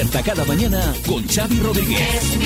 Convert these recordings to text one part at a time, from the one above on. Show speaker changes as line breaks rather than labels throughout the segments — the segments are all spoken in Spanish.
Despierta cada mañana con Xavi Rodríguez.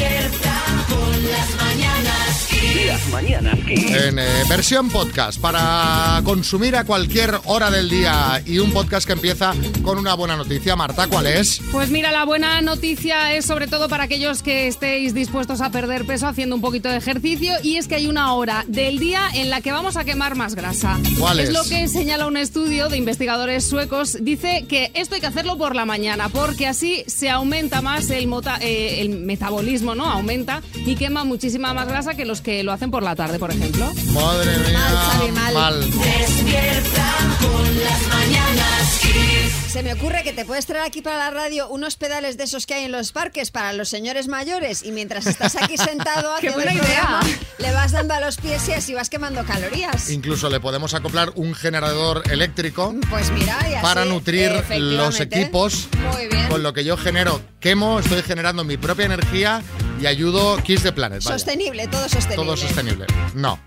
Las mañanas Kiss.
En eh, versión podcast para consumir a cualquier hora del día y un podcast que empieza con una buena noticia. Marta, ¿cuál es?
Pues mira, la buena noticia es sobre todo para aquellos que estéis dispuestos a perder peso haciendo un poquito de ejercicio y es que hay una hora del día en la que vamos a quemar más grasa.
¿Cuál es?
lo que señala un estudio de investigadores suecos. Dice que esto hay que hacerlo por la mañana porque así se aumenta más el, mota- eh, el metabolismo, ¿no? Aumenta y quema muchísima más grasa que los que lo hacen por la tarde, por ejemplo.
Madre mía.
Mal, Xavi, mal.
Despierta con las mañanas Kiss.
Se me ocurre que te puedes traer aquí para la radio unos pedales de esos que hay en los parques para los señores mayores y mientras estás aquí sentado
¡Qué
haciendo
buena
el
idea!
programa, le vas dando a los pies y así vas quemando calorías.
Incluso le podemos acoplar un generador eléctrico
Pues mira, y así,
para nutrir los equipos.
Muy bien.
Con lo que yo genero, quemo, estoy generando mi propia energía y ayudo Kiss the Planet. vaya.
Sostenible, todo sostenible.
Todo sostenible. No.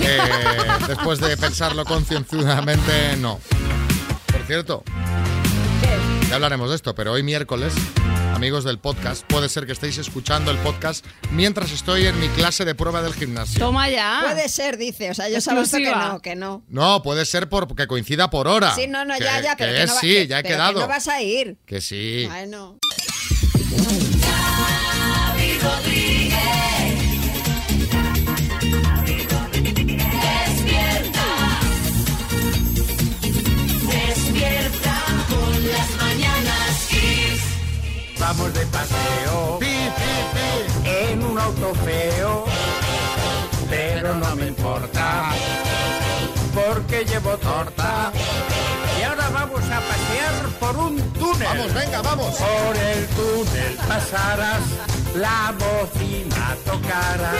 Eh, después de pensarlo concienzudamente, no. Por cierto, ya hablaremos de esto, pero hoy miércoles, amigos del podcast, puede ser que estéis escuchando el podcast mientras estoy en mi clase de prueba del gimnasio.
Toma ya.
Puede ser, dice. O sea, yo sabes que no, que no.
No, puede ser porque coincida por hora.
Sí, no, no,
Que-
ya, ya, pero
que
que no va-
sí,
que-
ya he
pero que
quedado.
no vas a ir.
Que sí.
Bueno.
Xavi
Vamos de paseo
Pi, pi, pi.
en un auto feo, pero no me importa porque llevo torta. Y ahora vamos a pasear por un túnel.
Vamos, venga, vamos.
Por el túnel pasarás, la bocina tocará.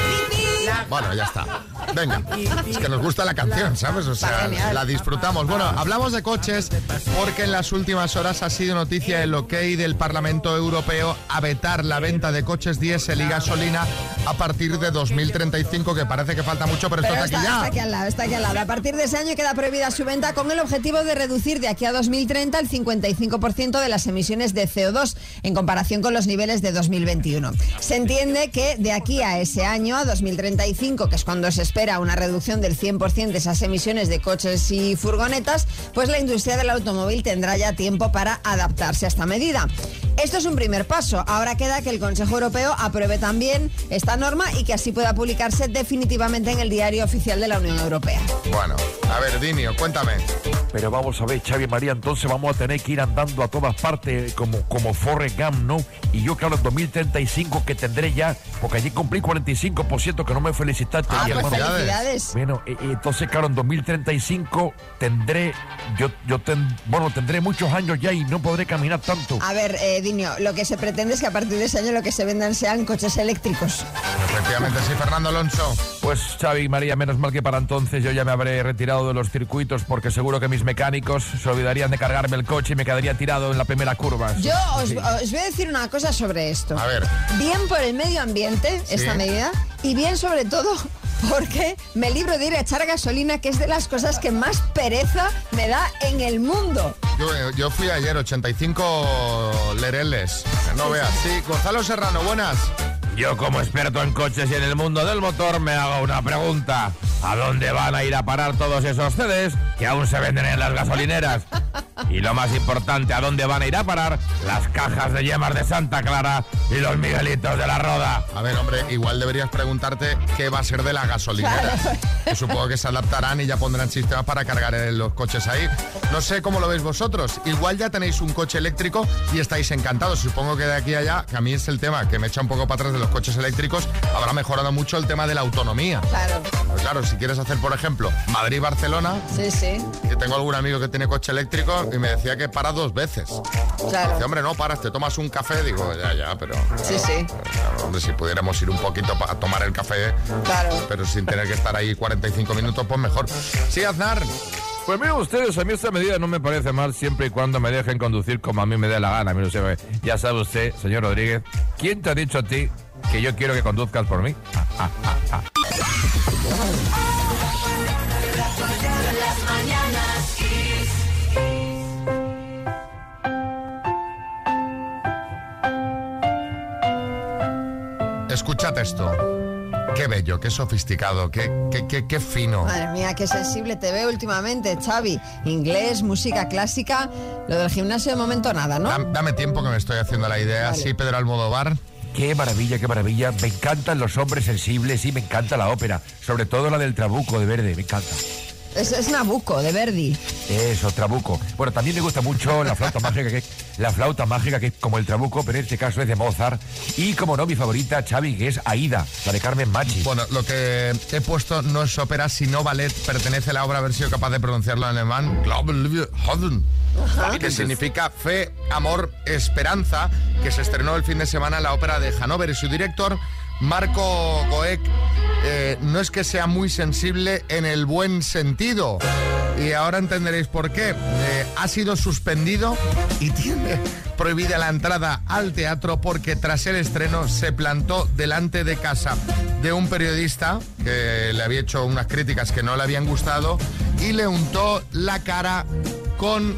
La-
Bueno, ya está. Venga, es que nos gusta la canción, ¿sabes? O sea, la disfrutamos. Bueno, hablamos de coches porque en las últimas horas ha sido noticia el ok del Parlamento Europeo a vetar la venta de coches diésel y gasolina a partir de 2035, que parece que falta mucho, pero esto
Pero
está
está,
aquí
está
ya.
aquí al lado, está aquí al lado. A partir de ese año queda prohibida su venta con el objetivo de reducir de aquí a 2030 el 55% de las emisiones de CO2 en comparación con los niveles de 2021. Se entiende que de aquí a ese año, a 2035, que es cuando se espera una reducción del 100% de esas emisiones de coches y furgonetas, pues la industria del automóvil tendrá ya tiempo para adaptarse a esta medida. Esto es un primer paso. Ahora queda que el Consejo Europeo apruebe también esta norma y que así pueda publicarse definitivamente en el diario oficial de la Unión Europea.
Bueno, a ver, Dinio, cuéntame.
Pero vamos a ver, Xavi María, entonces vamos a tener que ir andando a todas partes como, como Forrest Gump, ¿no? Y yo, claro, en 2035 que tendré ya, porque allí cumplí 45%, que no me felicitaste,
Ah,
mi
pues
hermano.
felicidades.
Felicidades.
Bueno, eh, eh, entonces, claro, en 2035 tendré, yo, yo ten- bueno, tendré muchos años ya y no podré caminar tanto.
A ver, eh, Dinio, lo que se pretende es que a partir de ese año lo que se vendan sean coches eléctricos.
Efectivamente, sí, Fernando Alonso.
Pues Xavi María, menos mal que para entonces yo ya me habré retirado de los circuitos porque seguro que mis mecánicos se olvidarían de cargarme el coche y me quedaría tirado en la primera curva.
Yo os, os voy a decir una cosa sobre esto.
A ver.
Bien por el medio ambiente, esta medida, y bien sobre todo porque me libro de ir a echar gasolina, que es de las cosas que más pereza me da en el mundo.
Yo, eh, yo fui ayer, 85 lereles. No veas. Sí, Gonzalo Serrano, buenas.
Yo como experto en coches y en el mundo del motor me hago una pregunta. ¿A dónde van a ir a parar todos esos CDs que aún se venden en las gasolineras? Y lo más importante, ¿a dónde van a ir a parar las cajas de yemas de Santa Clara y los Miguelitos de la Roda?
A ver, hombre, igual deberías preguntarte qué va a ser de la gasolinera. Yo supongo que se adaptarán y ya pondrán sistemas para cargar en los coches ahí. No sé cómo lo veis vosotros. Igual ya tenéis un coche eléctrico y estáis encantados. Supongo que de aquí a allá, que a mí es el tema que me echa un poco para atrás de los coches eléctricos, habrá mejorado mucho el tema de la autonomía.
Claro,
Pues claro, si quieres hacer, por ejemplo, Madrid-Barcelona,
sí, sí,
que tengo algún amigo que tiene coche eléctrico y me decía que para dos veces.
claro.
Dice, hombre, no, paras, te tomas un café. Digo, ya, ya, pero...
Sí, sí,
Claro, Hombre, si pudiéramos ir un poquito para tomar el café,
claro.
pero sin tener que estar ahí 45 minutos, pues mejor. Sí, Aznar.
Pues miren ustedes, a mí esta medida no me parece mal siempre y cuando me dejen conducir como a mí me dé la gana. Mire usted, ya sabe usted, señor Rodríguez, ¿quién te ha dicho a ti que yo quiero que conduzcas por mí.
Escuchad
esto. Qué bello, qué sofisticado, qué, qué, qué, qué, fino.
Madre mía, qué sensible te veo últimamente, Xavi. Inglés, música clásica, lo del gimnasio de momento nada, ¿no?
Dame, tiempo que me estoy haciendo la idea. Sí, Pedro Almodóvar.
Qué maravilla, qué maravilla. Me encantan los hombres sensibles y me encanta la ópera. Sobre todo la del Trabuco de Verde, me encanta.
Es, es Nabucco, de Verdi.
Eso, Trabuco. Bueno, también me gusta mucho la flauta mágica, que la flauta mágica que es como el Trabuco, pero en este caso es de Mozart. Y como no, mi favorita, Xavi, que es Aida, la de Carmen Machi.
Bueno, lo que he puesto no es ópera, sino ballet. Pertenece a la obra, a ver si soy capaz de pronunciarlo en alemán. Que significa fe, amor, esperanza, que se estrenó el fin de semana en la ópera de Hannover y su director, Marco Goek, eh, no es que sea muy sensible en el buen sentido. Y ahora entenderéis por qué. Eh, ha sido suspendido y tiene prohibida la entrada al teatro porque tras el estreno se plantó delante de casa de un periodista que le había hecho unas críticas que no le habían gustado y le untó la cara con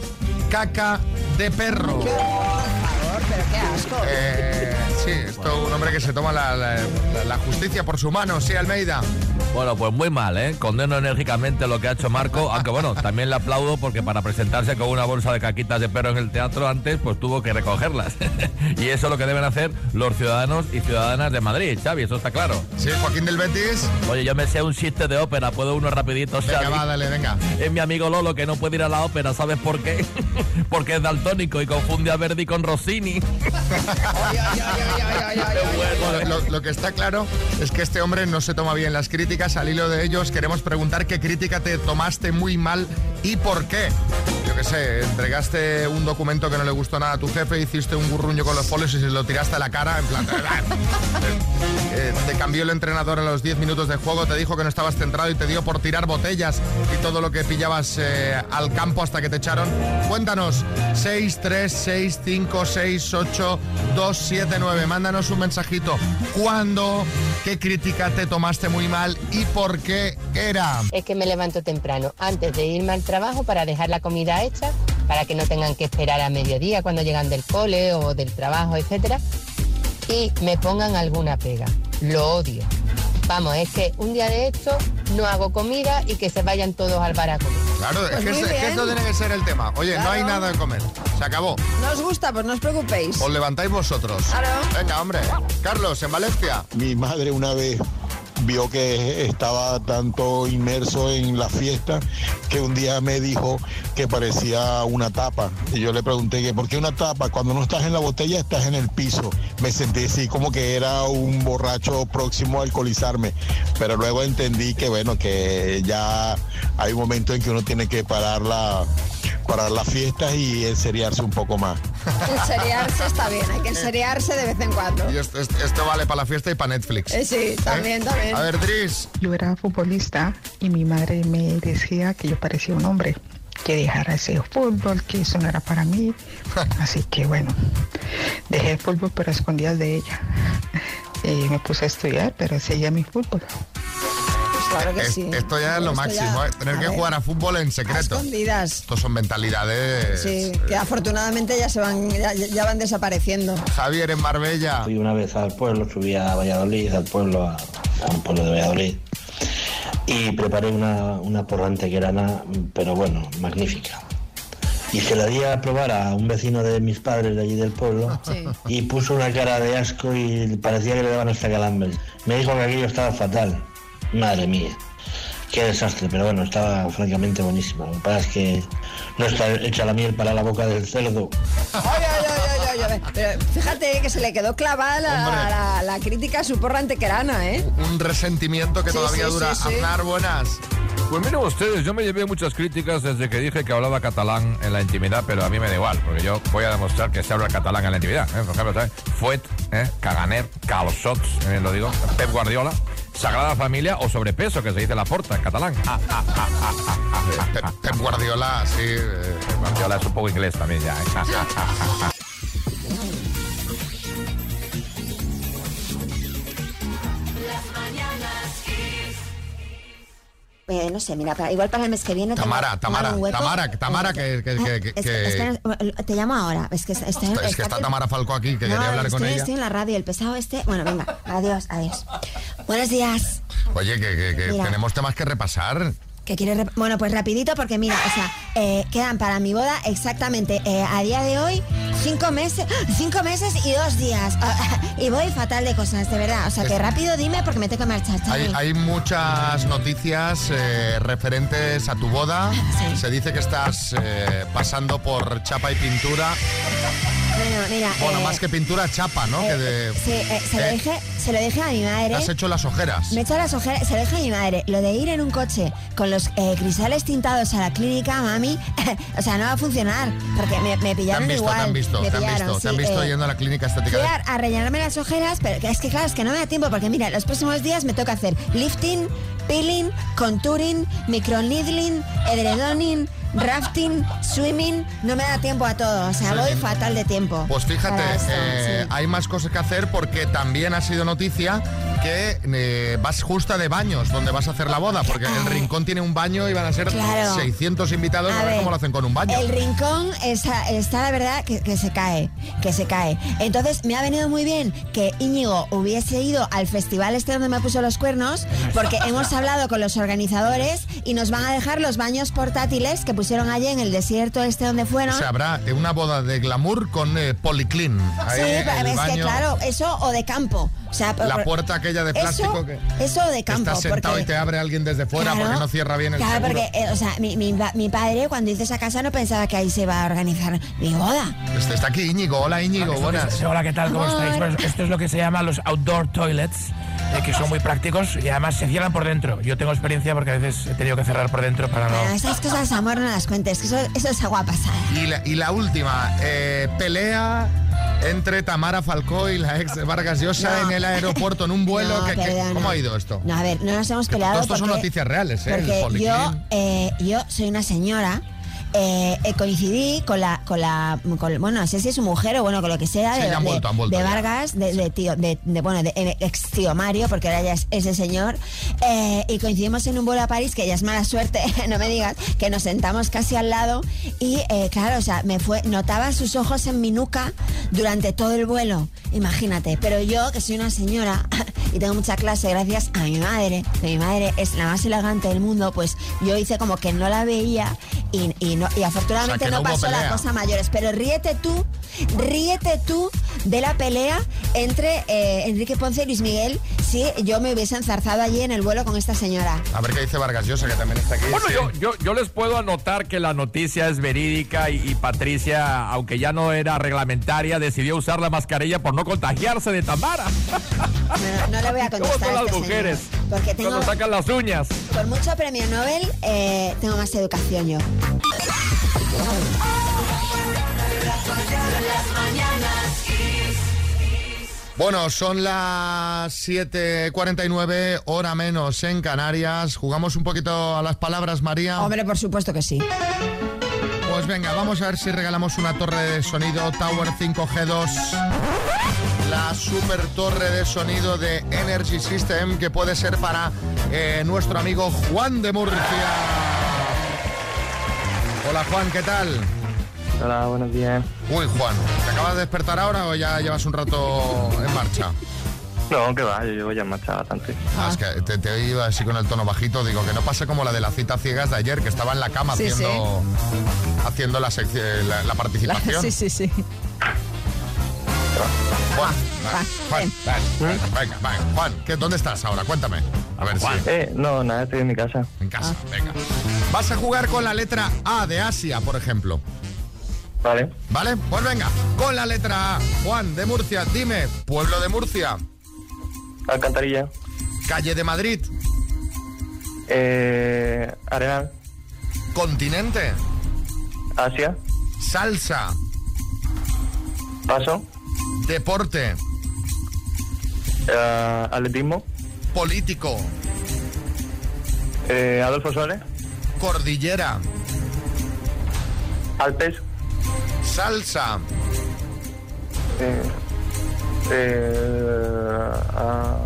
caca de perro.
Por favor, pero qué asco.
Eh, sí, esto es un hombre que se toma la, la- la justicia por su mano, sí, Almeida.
Bueno, pues muy mal, ¿eh? Condeno enérgicamente lo que ha hecho Marco, aunque bueno, también le aplaudo porque para presentarse con una bolsa de caquitas de perro en el teatro antes, pues tuvo que recogerlas. y eso es lo que deben hacer los ciudadanos y ciudadanas de Madrid, Xavi, eso está claro.
Sí, Joaquín del Betis.
Oye, yo me sé un chiste de ópera, puedo uno rapidito,
Venga,
Xavi.
va, dale, venga.
Es mi amigo Lolo que no puede ir a la ópera, ¿sabes por qué? Porque es daltónico y confunde a Verdi con Rossini.
Lo, que está claro es que este hombre no se toma bien las críticas. Al hilo de ellos queremos preguntar qué crítica te tomaste muy mal y por qué. Yo qué sé, entregaste un documento que no le gustó nada a tu jefe, hiciste un gurruño con los folios y se lo tiraste a la cara en plan... Eh, te cambió el entrenador en los 10 minutos de juego, te dijo que no estabas centrado y te dio por tirar botellas y todo lo que pillabas eh, al campo hasta que te echaron. Cuéntanos, 6, 3, 6, 5, 6, 8, 2, 7, 9. Mándanos un mensajito. ¿Cuándo? ¿Qué crítica te tomaste muy mal y por qué era?
Es que me levanto temprano antes de irme al trabajo para dejar la comida hecha, para que no tengan que esperar a mediodía cuando llegan del cole o del trabajo, etcétera, y me pongan alguna pega. Lo odio. Vamos, es que un día de esto no hago comida y que se vayan todos al bar a comer.
Claro, es,
Pues
que, es- es que
bien.
esto tiene que ser el tema. Oye, no hay nada de comer. Se acabó.
¿No os gusta? Pues no os preocupéis.
Os levantáis vosotros.
Claro.
Venga, hombre. Carlos, en Valencia.
Mi madre una vez vio que estaba tanto inmerso en la fiesta que un día me dijo que parecía una tapa. Y yo le pregunté que por qué una tapa, cuando no estás en la botella estás en el piso. Me sentí así como que era un borracho próximo a alcoholizarme. Pero luego entendí que bueno, que ya hay un momento en que uno tiene que parar la parar las fiestas y enseriarse un poco más.
Enseriarse está bien, hay que enseriarse de vez en cuando.
Y esto, esto- esto vale para la fiesta y para Netflix.
Eh, sí, también,
¿Eh?
también.
A ver, Dris.
Yo era futbolista y mi madre me decía que yo parecía un hombre, que dejara ese fútbol, que eso no era para mí. Así que bueno, dejé el fútbol pero escondidas de ella. Y me puse a estudiar, pero seguía mi fútbol.
Claro que
Es-
sí.
Esto ya es lo
Esto
máximo,
ya-
¿eh? tener
a
que
ver,
jugar a fútbol en
a
secreto.
escondidas.
Estos son mentalidades.
Sí, que afortunadamente ya se van, ya, ya van desapareciendo.
Javier en Marbella.
Fui una vez al pueblo, subí a Valladolid, al pueblo, a, a un pueblo de Valladolid, y preparé una, una porra antequerana, pero bueno, magnífica. Y se la di a probar a un vecino de mis padres de allí del pueblo
Sí.
y puso una cara de asco y parecía que le daban hasta calambres. Me dijo que aquello estaba fatal. Madre mía, qué desastre, pero bueno, estaba francamente buenísima. Lo que pasa es que no está hecha la miel para la boca del cerdo.
Ay, ay, ay, ay, ay, ay. Pero fíjate que se le quedó clavada la,
Hombre.
la- la crítica a su porra antequerana, ¿eh?
Un resentimiento que
Sí,
todavía
sí,
dura.
sí, sí.
Aznar, buenas.
Pues miren ustedes, yo me llevé muchas críticas desde que dije que hablaba catalán en la intimidad, pero a mí me da igual, porque yo voy a demostrar que se habla catalán en la intimidad. ¿eh? Por ejemplo, ¿sabes? Fuet, ¿eh? Caganer, Calçots, eh, lo digo, Pep Guardiola, Sagrada Familia o sobrepeso, que se dice la porta en catalán. Ah, ah, ah,
Pep, Guardiola, sí. eh,
Guardiola es un poco inglés también ya. Ah, ah, ah, ah, ah.
no sé, mira, para- igual para el mes que viene.
Tamara, Tamara. Tamara, Tamara, que... que- que- que-
Es te llamo ahora. Es que, está- está-
es que está Tamara Falco aquí, que
No,
quería hablar con
estoy,
ella.
estoy en la radio, el pesado este. Bueno, venga, adiós, adiós. Buenos días.
Oye, que, que- que
Mira.
tenemos temas que repasar.
Que quiere bueno, pues rapidito porque mira, o sea, eh, quedan para mi boda exactamente eh, a día de hoy cinco meses, cinco meses y dos días. y voy fatal de cosas, de verdad. O sea, que rápido dime porque me tengo que marchar.
Hay, hay muchas noticias eh, referentes a tu boda. Se dice que estás pasando por chapa y pintura.
Bueno, mira.
Bueno, más que pintura, chapa, ¿no? que de,
Sí, se, lo dije, se lo dije a mi madre.
has hecho las ojeras.
Me he hecho las ojeras, se lo dije a mi madre. Lo de ir en un coche con los eh, cristales tintados a la clínica, mami, o sea, no va a funcionar. Porque me, me
Te han
pillaron
visto,
igual.
te han visto,
me
te han
pillaron,
visto, te han visto
eh,
yendo a la clínica estética. De-
a, a rellenarme las ojeras, pero es que claro, es que no me da tiempo porque mira, los próximos días me toca hacer lifting, peeling, contouring, microneedling, edredoning, rafting, swimming, no me da tiempo a todo, o sea,
Sí.
voy fatal de tiempo.
Pues fíjate,
esto,
eh,
sí.
hay más cosas que hacer porque también ha sido noticia que eh, vas justa de baños donde vas a hacer la boda, porque el rincón tiene un baño y van a ser
Claro.
600 invitados, a,
A
ver
ver,
cómo lo hacen con un baño.
El rincón está, está la verdad que, que se cae, que se cae. Entonces me ha venido muy bien que Íñigo hubiese ido al festival este donde me puso los cuernos, porque hemos hablado con los organizadores y nos van a dejar los baños portátiles que pusieron allí en el desierto este donde fueron.
O sea, habrá una boda de glamour con eh, policlean. Ahí,
Sí, pero es que claro, eso o de campo. O sea,
La puerta aquella de
eso-
plástico que,
Eso de campo.
estás sentado
porque-
y te abre alguien desde fuera
Claro.
porque no cierra bien el
Claro,
seguro.
porque, eh, o sea, mi, mi mi padre cuando hizo esa casa no pensaba que ahí se iba a organizar mi boda.
Este está aquí Íñigo. Hola Íñigo,
que
buenas.
es- Hola, ¿qué tal? ¿Cómo
Amor.
estáis? Pues esto es lo que se llama los outdoor toilets, eh, que son muy prácticos y además se cierran por dentro. Yo tengo experiencia porque a veces he tenido que cerrar por dentro para no...
Bueno, esas cosas, amor, no las cuentes, que eso, eso es agua pasada.
Y la, y la última, eh, pelea entre Tamara Falcó y la ex de Vargas Llosa
No.
en el aeropuerto en un vuelo.
No,
que- que-
perdona.
¿Cómo ha ido esto?
No, a ver, no nos hemos peleado
todo esto son
porque-
noticias reales, ¿eh? El
Porque yo, eh, yo soy una señora. Eh, eh, coincidí con la, con la, con- bueno, no sé si es su mujer o bueno, con lo que sea,
Sí,
de,
han
de-
vuelto, han vuelto
de. Vargas, de, de tío, de, de, bueno, de eh, ex tío Mario, porque ahora ya es ese señor, eh, y coincidimos en un vuelo a París, que ya es mala suerte, no me digas, que nos sentamos casi al lado, y eh, claro, o sea, me fue, notaba sus ojos en mi nuca durante todo el vuelo, imagínate, pero yo, que soy una señora, y tengo mucha clase gracias a mi madre, que mi madre es la más elegante del mundo, pues yo hice como que no la veía y, y no, y afortunadamente
O sea, que
no,
no
pasó la
pelea.
cosa a mayores. Pero ríete tú, ríete tú de la pelea entre eh, Enrique Ponce y Luis Miguel si yo me hubiese enzarzado allí en el vuelo con esta señora.
A ver qué dice Vargas Llosa, que también está aquí.
Bueno,
Sí.
yo, yo, yo les puedo anotar que la noticia es verídica y, y Patricia, aunque ya no era reglamentaria, decidió usar la mascarilla por no contagiarse de Tamara.
No, no le voy a
¿Cómo
contestar
son
a
las
este
mujeres?
señor, porque tengo,
Cuando sacan las uñas.
por mucho premio Nobel, eh, tengo más educación yo.
Bueno, son las 7.49, hora menos en Canarias. ¿Jugamos un poquito a las palabras, María?
Hombre, por supuesto que sí.
Pues venga, vamos a ver si regalamos una torre de sonido Tower 5G2. La super torre de sonido de Energy System que puede ser para eh, nuestro amigo Juan de Murcia. Hola Juan, ¿qué tal?
Hola, buenos días.
Uy Juan, ¿te acabas de despertar ahora o ya llevas un rato en marcha?
No, que va, yo llevo ya en marcha bastante.
Ah, es que te, te iba así con el tono bajito, digo que no pase como la de la cita ciegas de ayer, que estaba en la cama
Sí,
haciendo, haciendo la, la, la participación.
sí, sí, sí.
Juan, Juan, ven, venga, venga, Juan, ¿qué, ¿dónde estás ahora? Cuéntame. A ver si.
Eh, no, nada, estoy en mi casa.
En casa, venga. Vas a jugar con la letra A de Asia, por ejemplo.
Vale.
¿Vale? Pues venga, con la letra A. Juan de Murcia, dime, pueblo de Murcia,
Alcantarilla.
calle de Madrid,
Eh, Arenal.
continente,
Asia.
salsa,
Paso.
deporte,
Eh, atletismo.
político,
Eh, Adolfo Suárez.
cordillera,
Alpes.
Salsa,
Eh, eh, ah,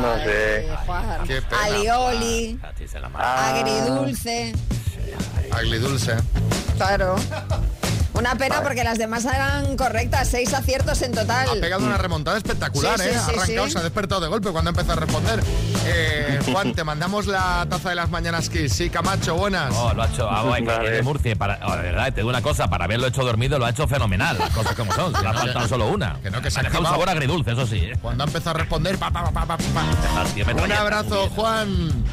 No sé.
Qué pena.
Alioli,
Ah,
agridulce.
Agridulce.
Claro. Una pena porque las demás eran correctas, seis aciertos en total.
Ha pegado una remontada espectacular,
Sí, sí,
¿eh?
sí,
ha arrancado,
sí.
se ha despertado de golpe cuando empezó a responder. Eh, Juan, te mandamos la taza de las mañanas Kiss. Sí, Camacho, buenas.
Oh, lo ha hecho, ah, bueno,
Vale.
de Murcia. Para, oh, de verdad, te digo una cosa, para haberlo hecho dormido lo ha hecho fenomenal. Las cosas como son, le ha faltado solo una.
que no, que se
ha dejado un sabor agridulce, eso sí. ¿eh?
Cuando ha empezado a responder, pa, pa, pa, pa.
Ah,
Un
traía-
abrazo, Juan.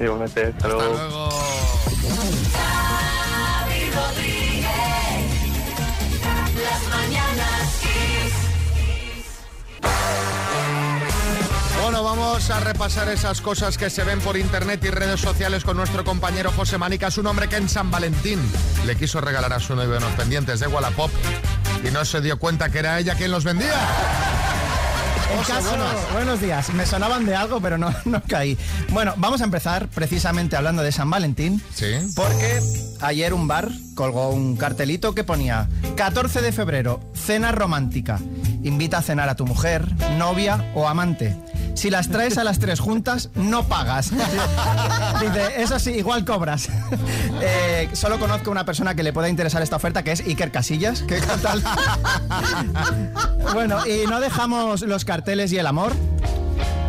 igualmente, hasta
Hasta
luego.
Las mañanas
Bueno, vamos a repasar esas cosas que se ven por internet y redes sociales con nuestro compañero José Manicas, un hombre que en San Valentín le quiso regalar a su novio unos pendientes de Wallapop y no se dio cuenta que era ella quien los vendía.
Caso- buenos días, me sonaban de algo, pero no, no caí. Bueno, vamos a empezar precisamente hablando de San Valentín.
Sí.
Porque ayer un bar colgó un cartelito que ponía 14 de febrero, cena romántica. Invita a cenar a tu mujer, novia o amante. Si las traes a las tres juntas, no pagas. Dice, eso sí, igual cobras. Eh, solo conozco una persona que le pueda interesar esta oferta, que es Iker Casillas. ¿Qué tal? bueno, y no dejamos los carteles y el amor.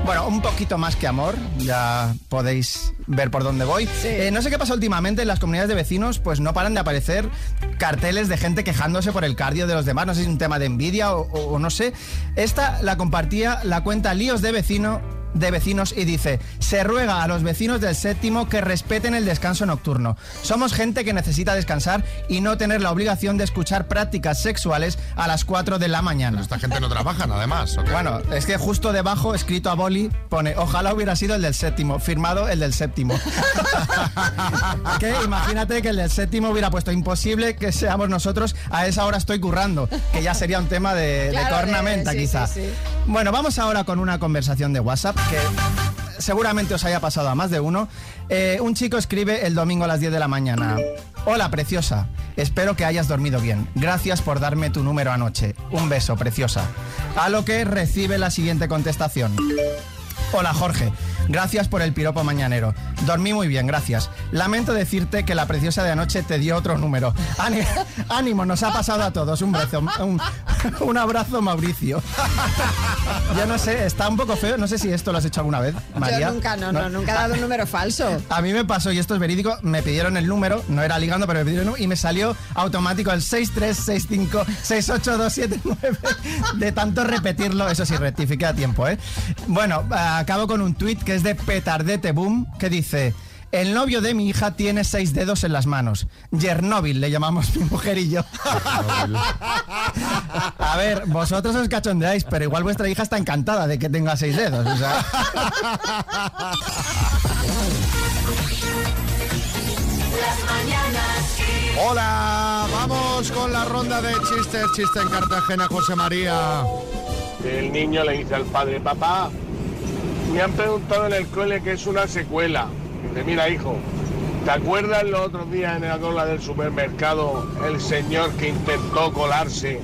Bueno, un poquito más que amor, ya podéis ver por dónde voy. Eh, no sé qué pasa últimamente en las comunidades de vecinos, pues no paran de aparecer carteles de gente quejándose por el cardio de los demás. No sé si es un tema de envidia o, o- o no sé. Esta la compartía la cuenta Líos de Vecino de vecinos y dice, se ruega a los vecinos del séptimo que respeten el descanso nocturno. Somos gente que necesita descansar y no tener la obligación de escuchar prácticas sexuales a las 4 de la mañana.
Esta gente no trabaja, además. ¿o qué?
Bueno, es que justo debajo, escrito a boli, pone, ojalá hubiera sido el del séptimo, firmado el del séptimo. que imagínate que el del séptimo hubiera puesto imposible que seamos nosotros, a esa hora estoy currando, que ya sería un tema de,
Claro, de-
cornamenta
sí,
quizá.
sí, sí.
Bueno, vamos ahora con una conversación de WhatsApp que seguramente os haya pasado a más de uno. Eh, un chico escribe el domingo a las 10 de la mañana. Hola, preciosa. Espero que hayas dormido bien. Gracias por darme tu número anoche. Un beso, preciosa. A lo que recibe la siguiente contestación. Hola Jorge, gracias por el piropo mañanero. Dormí muy bien, gracias. Lamento decirte que la preciosa de anoche te dio otro número. Ánimo, nos ha pasado a todos. Un beso, un, un abrazo Mauricio. Yo no sé, está un poco feo. No sé si esto lo has hecho alguna vez, María.
Yo nunca, no, no, nunca he dado un número falso.
A mí me pasó, y esto es verídico, me pidieron el número, no era ligando, pero me pidieron el número, y me salió automático el 636568279. De tanto repetirlo, eso sí, rectifiqué a tiempo, ¿eh? Bueno, acabo con un tuit que es de Petardete Boom, que dice... El novio de mi hija tiene seis dedos en las manos. Yernóbil le llamamos mi mujer y yo. A ver, vosotros os cachondeáis, pero igual vuestra hija está encantada de que tenga seis dedos. o sea.
Hola, vamos con la ronda de chistes. Chiste en Cartagena, José María.
El niño le dice al padre, papá, me han preguntado en el cole que es una secuela. Dice, mira hijo, ¿te acuerdas los otros días en la cola del supermercado el señor que intentó colarse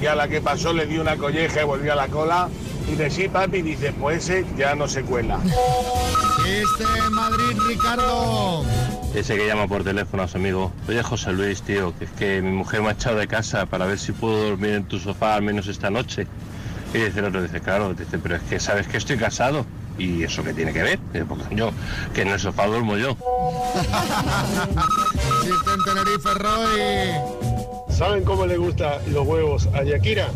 y a la que pasó le dio una colleja y volvió a la cola? Y dice, sí papi, dice, pues ese ya no se cuela.
En Madrid, Ricardo.
Ese que llama por teléfono a su amigo. Oye, José Luis, tío, que es que mi mujer me ha echado de casa para ver si puedo dormir en tu sofá al menos esta noche. Y dice el otro, dice, claro, dice, pero es que sabes que estoy casado. ¿Y eso qué tiene que ver? Pues yo, que en el sofá duermo yo.
Chiste en Tenerife, Roy.
¿Saben cómo le gustan los huevos a Yakira?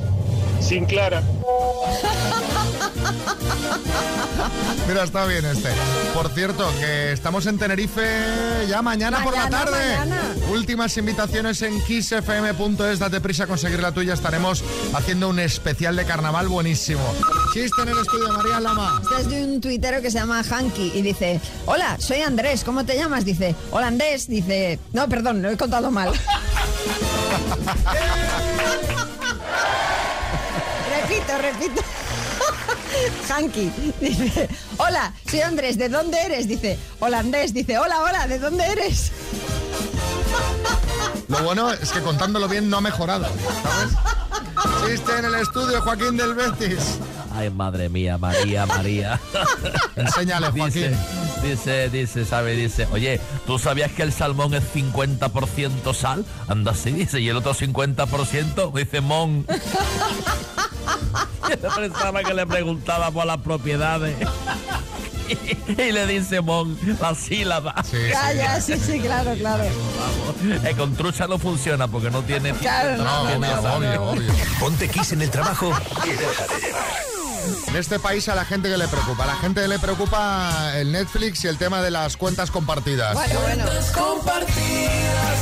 Sin clara.
Mira, está bien este. Por cierto, que estamos en Tenerife ya mañana, por la tarde.
mañana.
Últimas invitaciones en kissfm.es. Date prisa a conseguir la tuya. Estaremos haciendo un especial de carnaval buenísimo. Chiste en el estudio, María Lama.
Este es de un tuitero que se llama Hanky y dice, hola, soy Andrés, ¿cómo te llamas? Dice, hola Andrés, dice, no, perdón, lo he contado mal. repito, repito. Hanky dice, hola, soy Andrés, ¿de dónde eres? Dice, holandés, dice, hola, hola, ¿de dónde eres?
Lo bueno es que contándolo bien no ha mejorado. ¿Sabes? Chiste en el estudio, Joaquín del Betis.
Ay, madre mía, María, María.
Enséñale, Joaquín.
Dice, dice, dice, sabe, dice, oye, ¿tú sabías que el salmón es 50% sal? Anda así, dice, y el otro 50% dice mon. Yo pensaba que le preguntaba por las propiedades. Y le dice mon, la sílaba.
Ya, ya, sí, sí, claro, claro.
Vamos. Eh, con trucha no funciona porque no tiene.
Claro, no, no,
obvio, obvio.
Ponte Kiss en el trabajo y déjate llevar.
En este país a la gente que le preocupa. A la gente le preocupa el Netflix y el tema de las cuentas compartidas.
Bueno, bueno.
compartidas.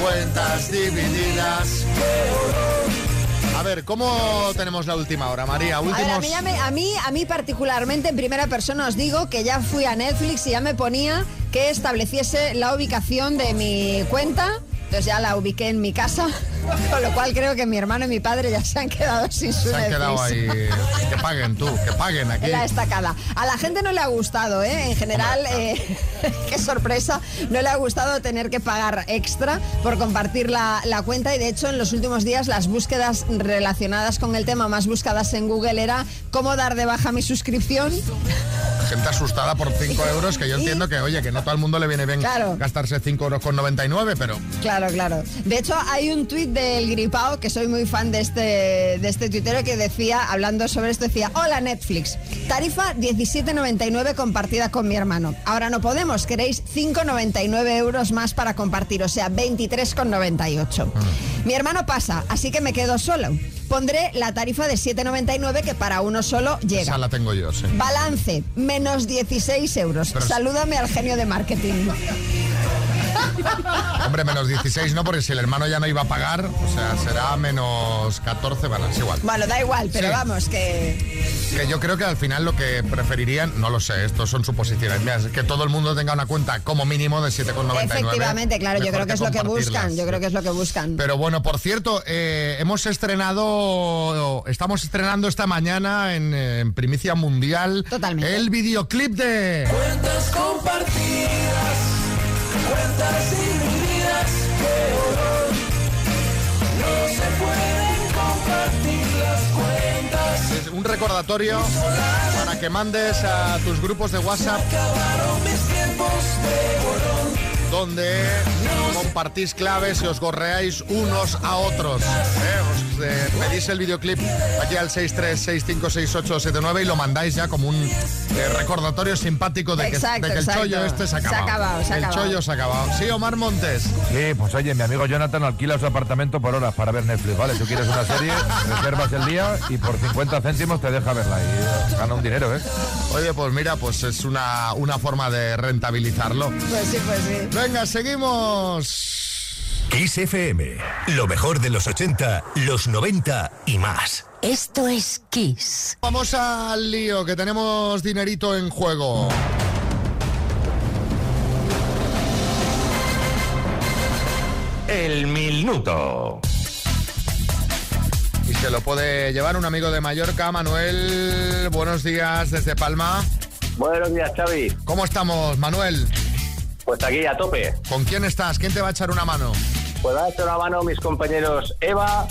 Cuentas divididas. A ver, ¿cómo tenemos la última hora, María?
A, ver, a,
Últimos...
mí, a, mí, a mí particularmente en primera persona os digo que ya fui a Netflix y ya me ponía que estableciese la ubicación de mi cuenta. Entonces ya la ubiqué en mi casa, con lo cual creo que mi hermano y mi padre ya se han quedado sin su
Se han quedado ahí. Que paguen tú, que paguen aquí.
La estacada. A la gente no le ha gustado, ¿eh? En general, eh, qué sorpresa, no le ha gustado tener que pagar extra por compartir la, la cuenta y de hecho en los últimos días las búsquedas relacionadas con el tema más buscadas en Google era cómo dar de baja mi suscripción.
Gente asustada por 5 euros, que yo entiendo que, oye, que no todo el mundo le viene bien
Claro.
gastarse 5 euros con 99, pero
Claro, claro. De hecho, hay un tuit del Gripao, que soy muy fan de este, de este tuitero, que decía, hablando sobre esto, decía, hola Netflix, tarifa 17,99 compartida con mi hermano. Ahora no podemos, queréis 5,99 euros más para compartir, o sea, 23,98. Mi hermano pasa, así que me quedo solo. Pondré la tarifa de 7,99 que para uno solo llega.
esa la tengo yo, sí.
Balance, menos 16 euros.
Pero-
Salúdame al genio de marketing.
Hombre, menos 16 no, porque si el hermano ya no iba a pagar, o sea, será menos 14, bueno, es igual.
Bueno, da igual, pero
Sí.
vamos, que...
Que yo creo que al final lo que preferirían, no lo sé, estos son suposiciones mías, que todo el mundo tenga una cuenta como mínimo de 7,99.
Efectivamente, claro, yo creo que es lo que buscan, yo creo que es lo que buscan.
Pero bueno, por cierto, eh, hemos estrenado, estamos estrenando esta mañana en, en primicia mundial el videoclip de...
Cuentas
recordatorio para que mandes a tus grupos de WhatsApp donde compartís claves y os gorreáis unos a otros. ¿eh? Os eh, pedís el videoclip aquí al 636568879 y lo mandáis ya como un eh, recordatorio simpático de que,
Exacto,
de que el
exacto.
chollo este se ha
Se ha
acabado.
acabado, se ha
el
acabado.
chollo se ha acabado. Sí, Omar Montes.
Sí, pues oye, mi amigo Jonathan alquila su apartamento por horas para ver Netflix, ¿vale? Tú quieres una serie, reservas el día y por 50 céntimos te deja verla y gana un dinero, ¿eh?
Oye, pues mira, pues es una, una forma de rentabilizarlo.
Pues sí, pues sí.
Venga, seguimos.
Kiss FM. Lo mejor de los 80, los 90 y más.
Esto es Kiss.
Vamos al lío, que tenemos dinerito en juego.
El minuto.
Y se lo puede llevar un amigo de Mallorca, Manuel. Buenos días desde Palma.
Buenos días, Xavi.
¿Cómo estamos, Manuel?
Pues aquí a tope.
¿Con quién estás? ¿Quién te va a echar una mano?
Pues va a echar una mano mis compañeros Eva,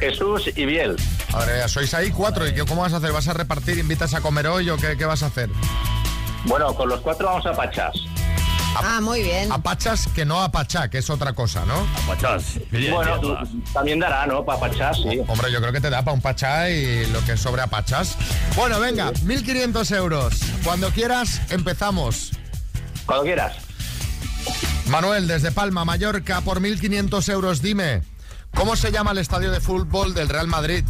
Jesús y Biel.
Ahora ya sois ahí cuatro. ¿Y qué, cómo vas a hacer? ¿Vas a repartir? ¿Invitas a comer hoy o qué, qué vas a hacer?
Bueno, con los cuatro vamos a Pachas.
Ah, muy bien.
A Pachas que no a Pachá, que es otra cosa, ¿no?
Pachas.
Bueno, también dará, ¿no? Para Pachas, sí.
Hombre, yo creo que te da para un Pachá y lo que sobre a Pachas. Bueno, venga, 1.500 euros. Cuando quieras, empezamos.
Cuando quieras.
Manuel, desde Palma, Mallorca, por 1.500 euros, dime, ¿cómo se llama el estadio de fútbol del Real Madrid?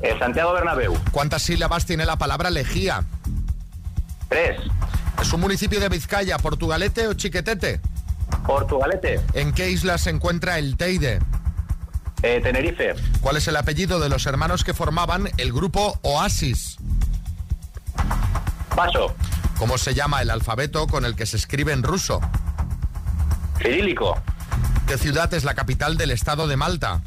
El Santiago Bernabéu.
¿Cuántas sílabas tiene la palabra lejía?
Tres.
¿Es un municipio de Vizcaya, Portugalete o Chiquetete?
Portugalete.
¿En qué isla se encuentra el Teide?
Eh, Tenerife.
¿Cuál es el apellido de los hermanos que formaban el grupo Oasis?
Paso.
¿Cómo se llama el alfabeto con el que se escribe en ruso?
Cirílico.
¿Qué ciudad es la capital del estado de Malta?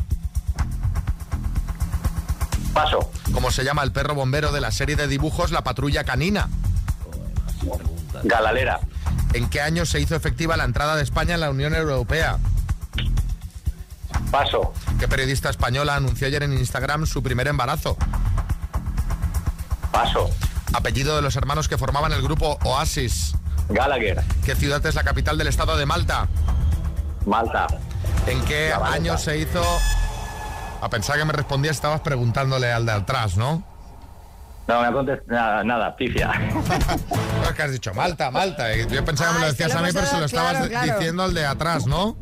Paso.
¿Cómo se llama el perro bombero de la serie de dibujos La Patrulla Canina?
Galalera.
¿En qué año se hizo efectiva la entrada de España en la Unión Europea?
Paso.
¿Qué periodista española anunció ayer en Instagram su primer embarazo?
Paso.
Apellido de los hermanos que formaban el grupo Oasis.
Gallagher.
¿Qué ciudad es la capital del estado de Malta?
Malta.
¿En qué año se hizo? A pensar que me respondías, estabas preguntándole al de atrás, ¿no?
No, me ha contestado nada, nada, pifia.
Es que has dicho Malta, Malta. Yo pensaba que me lo
Ah,
decías a mí, pero se lo estabas
claro.
diciendo al de atrás, ¿no?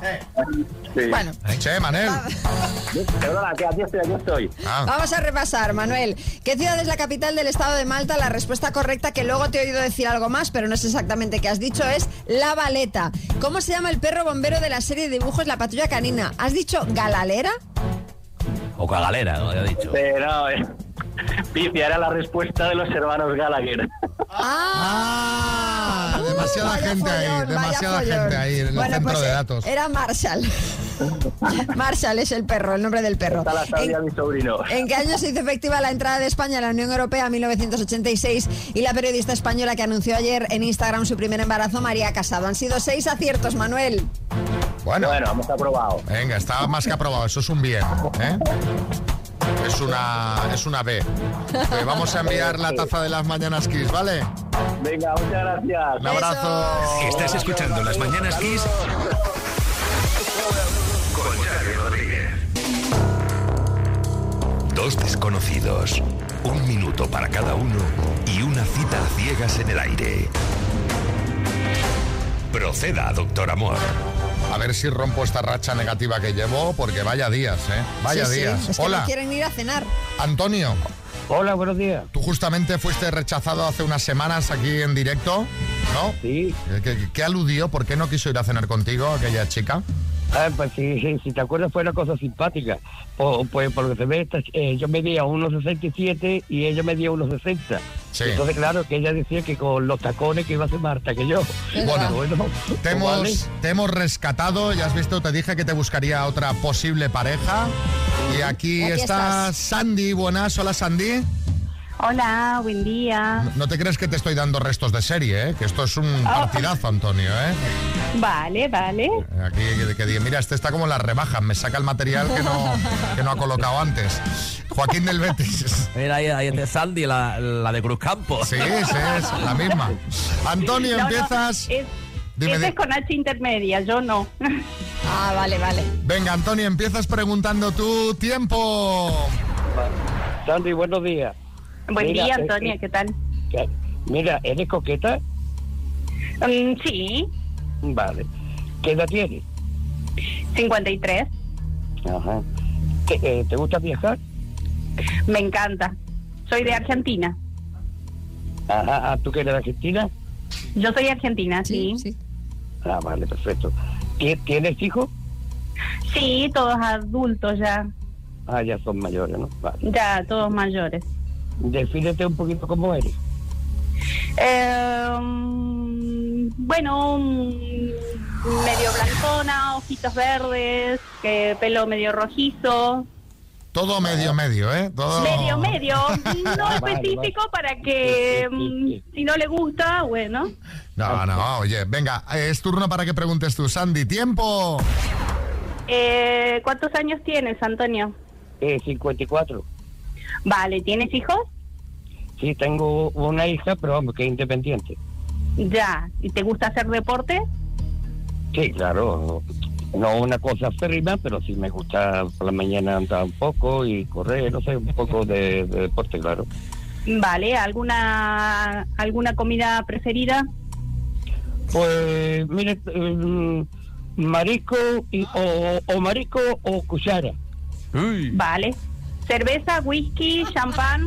Sí.
Bueno.
Che, Manel.
Perdona, que aquí estoy, aquí estoy.
Ah.
Vamos a repasar, Manuel. ¿Qué ciudad es la capital del estado de Malta? La respuesta correcta, que luego te he oído decir algo más, pero no sé exactamente qué has dicho, es La Valeta. ¿Cómo se llama el perro bombero de la serie de dibujos La Patrulla Canina? ¿Has dicho Galalera?
O cagalera, ¿no? Ya he dicho.
No, eh. Pifia era la respuesta de los hermanos Gallagher.
Ah, demasiada
vaya
gente ahí, demasiada
follón.
gente ahí en el
Bueno,
centro
pues,
de datos.
Era Marshall. Marshall es el perro, el nombre del perro.
La
¿En,
mi sobrino.
en qué año se hizo efectiva la entrada de España a la Unión Europea? 1986. Y la periodista española que anunció ayer en Instagram su primer embarazo, María Casado. Han sido seis aciertos, Manuel.
Bueno,
Bueno, hemos aprobado.
venga, está más que aprobado, eso es un bien, ¿eh? Es una, es una B. Te vamos a enviar la taza de las mañanas Kiss, ¿vale?
Venga, muchas gracias.
Un abrazo.
Estás escuchando Las Mañanas Kiss con Xavi Rodríguez. Dos desconocidos, un minuto para cada uno y una cita a ciegas en el aire. Proceda, doctor Amor.
A ver si rompo esta racha negativa que llevo, porque vaya días, ¿eh? Vaya
Sí, sí,
días.
Es que
Hola,
no quieren ir a cenar.
Antonio.
Hola, buenos días.
Tú justamente fuiste rechazado hace unas semanas aquí en directo, ¿no?
Sí.
¿Qué, qué aludió? ¿Por qué no quiso ir a cenar contigo aquella chica?
Ah, pues sí, sí, si te acuerdas fue una cosa simpática. Po- pues por lo que se ve, esta- eh, yo medía 1,67 y ella medía 1,60.
Sí.
Entonces, claro, que ella decía que con los tacones que iba a ser más alta que yo.
Bueno,
bueno
Te hemos,
vale.
te hemos rescatado, ya has visto, te dije que te buscaría otra posible pareja. Y aquí,
Aquí
está
estás.
Sandy, buenas, hola Sandy.
Hola, buen día.
No te crees que te estoy dando restos de serie, ¿eh? que esto es un partidazo, Antonio. ¿eh?
Vale, vale.
Aquí que, que diga, mira, este está como las rebajas, me saca el material que no, que no ha colocado antes. Joaquín del Betis.
Mira, ahí, ahí está Sandy, la, la de Cruz Campo.
Sí, sí, es la misma. Antonio,
No, no,
empiezas.
es,
Dime,
ese
di-
es con H intermedia, yo no.
Ah, vale, vale.
Venga, Antonio, empiezas preguntando tu tiempo.
Sandy, buenos días.
Buen
Mira,
día, Antonia,
eh,
¿qué tal?
Mira, ¿eres coqueta?
Mm, sí,
Vale. ¿Qué edad tienes?
53.
Ajá. ¿Te, eh, ¿te gusta viajar?
Me encanta. Soy de Argentina.
Ajá, ah, ¿tú que eres de Argentina?
Yo soy argentina, sí.
Ah, vale, perfecto. ¿Tie- ¿Tienes hijos?
Sí, todos adultos ya.
Ah, ya son mayores, ¿no? Vale.
Ya, todos mayores.
Defínete un poquito cómo eres.
Eh, bueno, medio blancona, ojitos verdes, que pelo medio rojizo.
Todo medio, medio, ¿eh? Todo...
Medio, medio. No específico para que mm, si no le gusta, bueno.
No, no, oye, venga, es turno para que preguntes tú, Sandy. ¡Tiempo!
Eh, ¿Cuántos años tienes, Antonio?
Eh, 54.
Vale, ¿tienes hijos?
Sí, tengo una hija, pero vamos, que es independiente.
Ya. ¿Y te gusta hacer deporte?
Sí, claro. No una cosa férrima, pero sí me gusta por la mañana andar un poco y correr, no sé, un poco de, de deporte, claro.
Vale, ¿alguna alguna comida preferida?
Pues, mire, eh, marisco y, o, o marisco o cuchara.
Vale. ¿Cerveza, whisky, champán?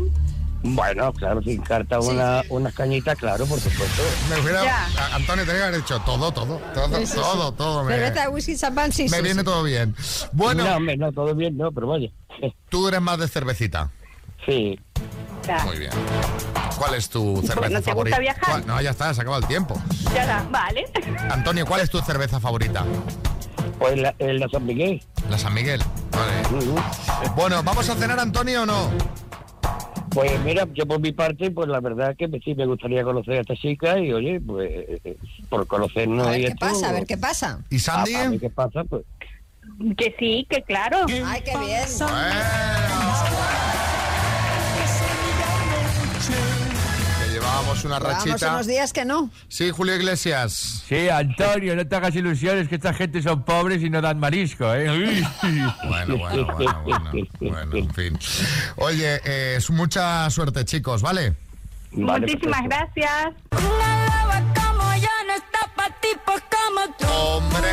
Bueno, claro, sin carta una, unas cañitas, claro, por supuesto.
Me hubiera- a- Antonio, tenía que haber dicho todo, todo, todo,
Sí, sí, sí.
todo, todo. Me,
Cerveza de whisky, champán, sí,
me
sí,
viene
sí.
todo bien. Bueno,
No, hombre, no, todo bien, no, pero vaya.
tú eres más de cervecita.
Sí.
Ya.
Muy bien. ¿Cuál es tu cerveza
¿no te gusta
favorita?
viajar?
¿Cuál? No, ya está, se acaba el tiempo.
Ya está, vale.
Antonio, ¿cuál es tu cerveza favorita?
Pues la, eh, la San Miguel.
La San Miguel. Bueno, ¿vamos a cenar, Antonio, o no?
Pues mira, yo por mi parte, pues la verdad que sí me gustaría conocer a esta chica y oye, pues por conocernos
A ver
y
qué
esto,
pasa, a ver qué pasa.
¿Y Sandy?
a ver qué pasa, pues.
Que sí, que claro.
Ay, qué bien.
Llevamos una
Llevamos
rachita.
unos días que no.
Sí, Julio Iglesias.
Sí, Antonio, no te hagas ilusiones que esta gente son pobres y no dan marisco, ¿eh?
Bueno, bueno, bueno, bueno, bueno, en fin. Oye, eh, es mucha suerte, chicos, ¿vale?
Muchísimas gracias.
Como yo no está pa' tipos como tú.
Hombre,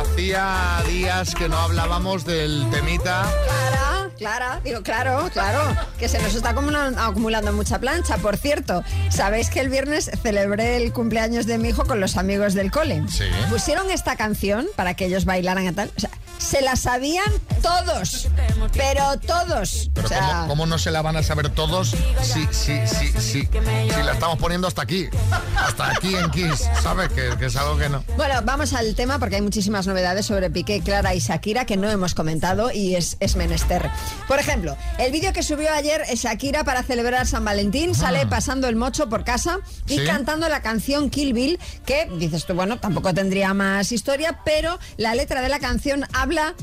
hacía días que no hablábamos del temita.
Clara, Clara, digo, claro, claro, que se nos está acumula- acumulando mucha plancha. Por cierto, sabéis que el viernes celebré el cumpleaños de mi hijo con los amigos del cole.
Sí.
Pusieron esta canción para que ellos bailaran y tal. O sea, se la sabían todos, pero todos.
Pero
o sea,
¿cómo, cómo no se la van a saber todos si, si, si, si, si la estamos poniendo hasta aquí? Hasta aquí en Kiss, ¿sabes? Que, que es algo que no...
Bueno, vamos al tema porque hay muchísimas novedades sobre Piqué, Clara y Shakira que no hemos comentado y es, es menester. Por ejemplo, el vídeo que subió ayer Shakira para celebrar San Valentín sale pasando el mocho por casa y
Sí.
cantando la canción Kill Bill, que dices tú, bueno, tampoco tendría más historia, pero la letra de la canción habla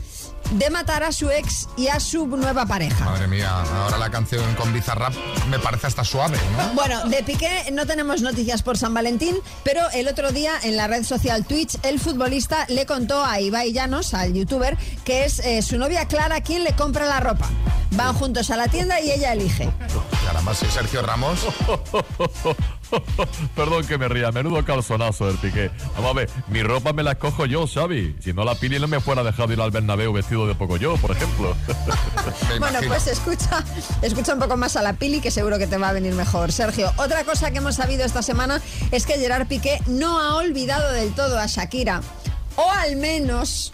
de matar a su ex y a su nueva pareja.
Madre mía, ahora la canción con Bizarrap me parece hasta suave, ¿no?
Bueno, de Piqué no tenemos noticias por San Valentín, pero el otro día en la red social Twitch el futbolista le contó a Ibai Llanos, al youtuber, que es eh, su novia Clara quien le compra la ropa. Van juntos a la tienda y ella elige.
Caramba, sí, Sergio Ramos.
Perdón que me ría, menudo calzonazo del piqué. Vamos a ver, mi ropa me la escojo yo, Xavi. Si no, la Pili no me fuera dejado ir al Bernabéu vestido de poco yo, por ejemplo.
Bueno, pues escucha, escucha un poco más a la Pili que seguro que te va a venir mejor. Sergio, otra cosa que hemos sabido esta semana es que Gerard Piqué no ha olvidado del todo a Shakira. O al menos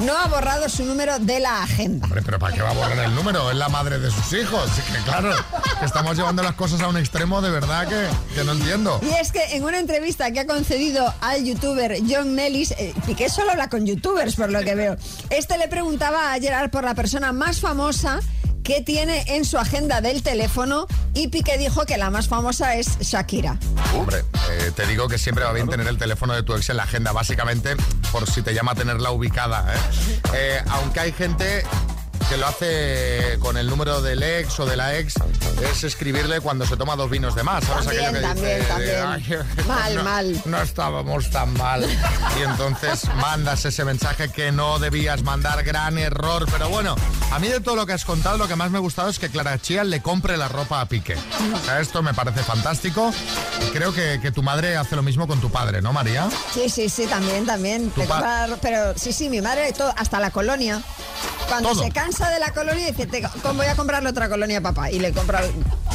no ha borrado su número de la agenda.
Hombre, pero ¿para qué va a borrar el número? Es la madre de sus hijos. Así que claro, estamos llevando las cosas a un extremo de verdad que, que no entiendo.
Y es que en una entrevista que ha concedido al youtuber John Nellis, eh, Piqué solo habla con youtubers por lo que veo, este le preguntaba a Gerard por la persona más famosa que tiene en su agenda del teléfono y Piqué dijo que la más famosa es Shakira.
Hombre, eh, te digo que siempre va bien tener el teléfono de tu ex en la agenda, básicamente por si te llama a tenerla ubicada. ¿eh? Eh, aunque hay gente que lo hace con el número del ex o de la ex, es escribirle cuando se toma dos vinos de más. ¿Sabes
También,
aquello que
también,
dice,
también.
"Ay,
Mal,
no,
mal.
No estábamos tan mal. Y entonces mandas ese mensaje que no debías mandar, gran error. Pero bueno, a mí de todo lo que has contado, lo que más me ha gustado es que Clara Chía le compre la ropa a Piqué. O sea, esto me parece fantástico. Creo que, que tu madre hace lo mismo con tu padre, ¿no, María?
Sí, sí, sí, también, también. Pero sí, sí, mi madre, todo, hasta la colonia. Cuando
Todo.
se cansa de la colonia, dice, "Te- ¿cómo voy a comprarle otra colonia a papá? Y le compra,